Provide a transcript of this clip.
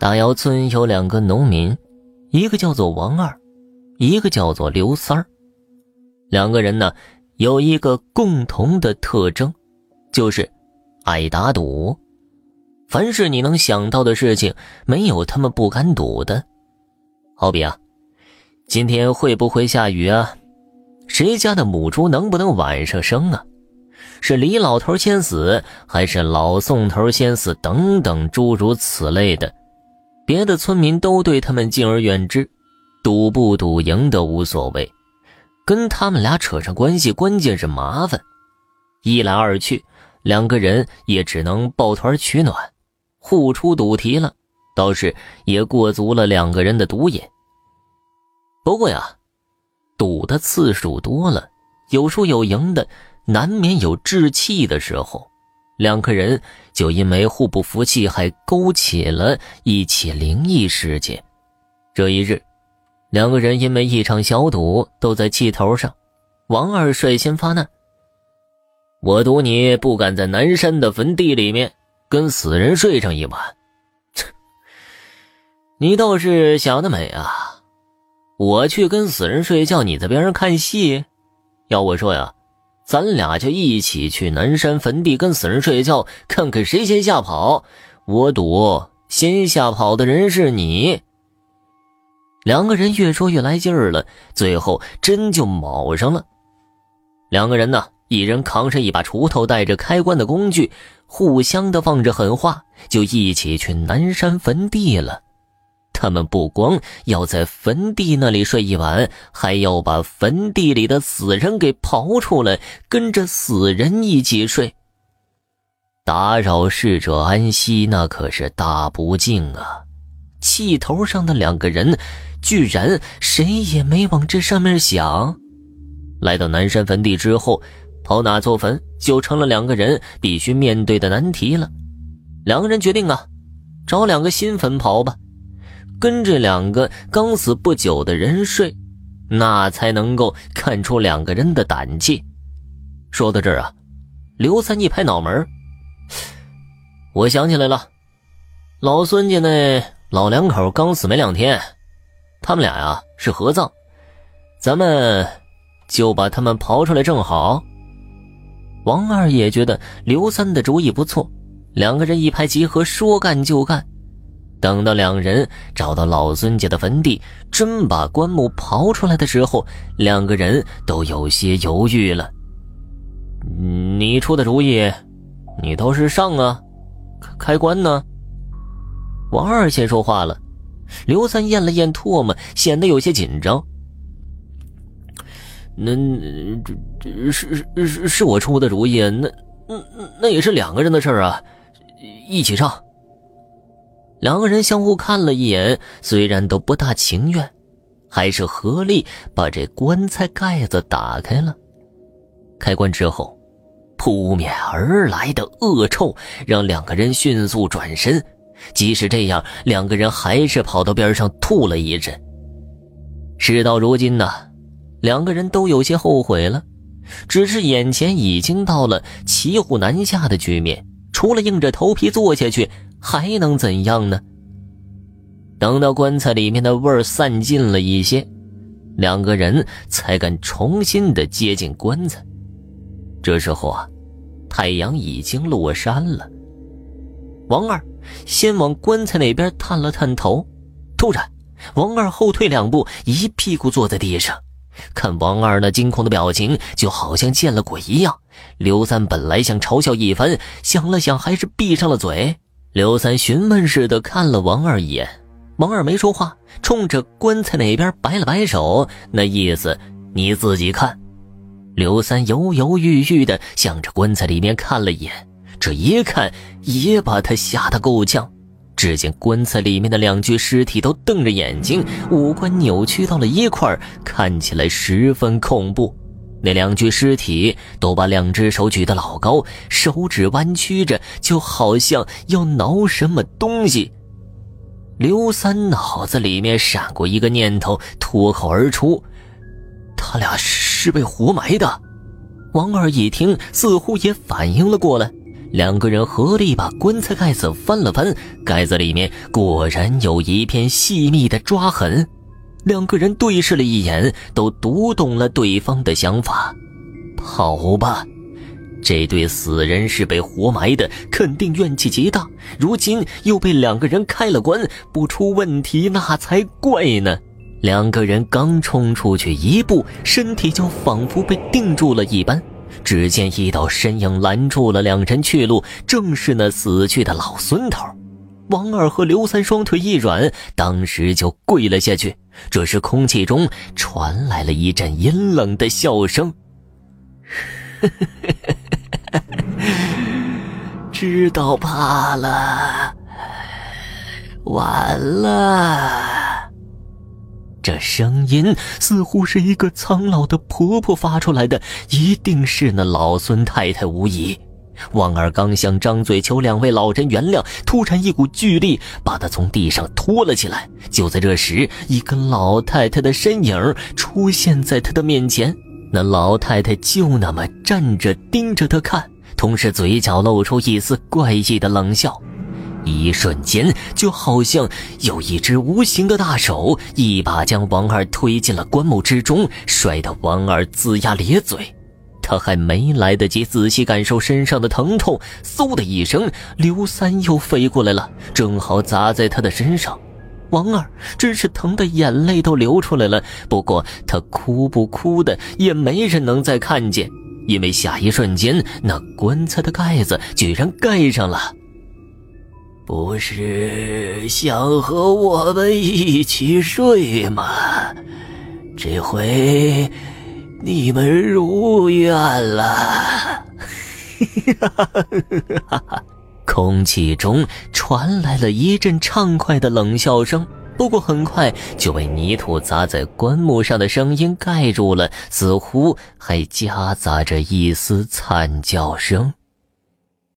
大姚村有两个农民，一个叫做王二，一个叫做刘三儿。两个人呢，有一个共同的特征，就是爱打赌。凡是你能想到的事情，没有他们不敢赌的。好比啊，今天会不会下雨啊？谁家的母猪能不能晚上生啊？是李老头先死，还是老宋头先死？等等，诸如此类的。别的村民都对他们敬而远之，赌不赌赢都无所谓，跟他们俩扯上关系，关键是麻烦。一来二去，两个人也只能抱团取暖，互出赌题了，倒是也过足了两个人的赌瘾。不过呀，赌的次数多了，有输有赢的，难免有置气的时候。两个人就因为互不服气，还勾起了一起灵异事件。这一日，两个人因为一场小赌都在气头上。王二率先发难：“我赌你不敢在南山的坟地里面跟死人睡上一晚。”你倒是想得美啊！我去跟死人睡觉，你在边上看戏。要我说呀。咱俩就一起去南山坟地跟死人睡觉，看看谁先吓跑。我赌先吓跑的人是你。两个人越说越来劲儿了，最后真就卯上了。两个人呢，一人扛上一把锄头，带着开棺的工具，互相的放着狠话，就一起去南山坟地了。他们不光要在坟地那里睡一晚，还要把坟地里的死人给刨出来，跟着死人一起睡。打扰逝者安息，那可是大不敬啊！气头上的两个人，居然谁也没往这上面想。来到南山坟地之后，刨哪座坟，就成了两个人必须面对的难题了。两个人决定啊，找两个新坟刨吧。跟这两个刚死不久的人睡，那才能够看出两个人的胆气。说到这儿啊，刘三一拍脑门我想起来了，老孙家那老两口刚死没两天，他们俩呀是合葬，咱们就把他们刨出来正好。王二也觉得刘三的主意不错，两个人一拍即合，说干就干。等到两人找到老孙家的坟地，真把棺木刨出来的时候，两个人都有些犹豫了。你出的主意，你倒是上啊！开棺呢？王二先说话了。刘三咽了咽唾沫，显得有些紧张。那这这是是是我出的主意，那那那也是两个人的事儿啊，一起上。两个人相互看了一眼，虽然都不大情愿，还是合力把这棺材盖子打开了。开棺之后，扑面而来的恶臭让两个人迅速转身。即使这样，两个人还是跑到边上吐了一阵。事到如今呢，两个人都有些后悔了，只是眼前已经到了骑虎难下的局面，除了硬着头皮做下去。还能怎样呢？等到棺材里面的味儿散尽了一些，两个人才敢重新的接近棺材。这时候啊，太阳已经落山了。王二先往棺材那边探了探头，突然，王二后退两步，一屁股坐在地上。看王二那惊恐的表情，就好像见了鬼一样。刘三本来想嘲笑一番，想了想，还是闭上了嘴。刘三询问似的看了王二一眼，王二没说话，冲着棺材那边摆了摆手，那意思你自己看。刘三犹犹豫豫的向着棺材里面看了一眼，这一看也把他吓得够呛。只见棺材里面的两具尸体都瞪着眼睛，五官扭曲到了一块看起来十分恐怖。那两具尸体都把两只手举得老高，手指弯曲着，就好像要挠什么东西。刘三脑子里面闪过一个念头，脱口而出：“他俩是被活埋的。”王二一听，似乎也反应了过来，两个人合力把棺材盖子翻了翻，盖子里面果然有一片细密的抓痕。两个人对视了一眼，都读懂了对方的想法。好吧，这对死人是被活埋的，肯定怨气极大。如今又被两个人开了棺，不出问题那才怪呢。两个人刚冲出去一步，身体就仿佛被定住了一般。只见一道身影拦住了两人去路，正是那死去的老孙头。王二和刘三双腿一软，当时就跪了下去。这时，空气中传来了一阵阴冷的笑声：“ 知道怕了，完了。”这声音似乎是一个苍老的婆婆发出来的，一定是那老孙太太无疑。王二刚想张嘴求两位老人原谅，突然一股巨力把他从地上拖了起来。就在这时，一个老太太的身影出现在他的面前。那老太太就那么站着盯着他看，同时嘴角露出一丝怪异的冷笑。一瞬间，就好像有一只无形的大手一把将王二推进了棺木之中，摔得王二龇牙咧嘴。他还没来得及仔细感受身上的疼痛，嗖的一声，刘三又飞过来了，正好砸在他的身上。王二真是疼得眼泪都流出来了，不过他哭不哭的也没人能再看见，因为下一瞬间，那棺材的盖子居然盖上了。不是想和我们一起睡吗？这回。你们如愿了！空气中传来了一阵畅快的冷笑声，不过很快就被泥土砸在棺木上的声音盖住了，似乎还夹杂着一丝惨叫声。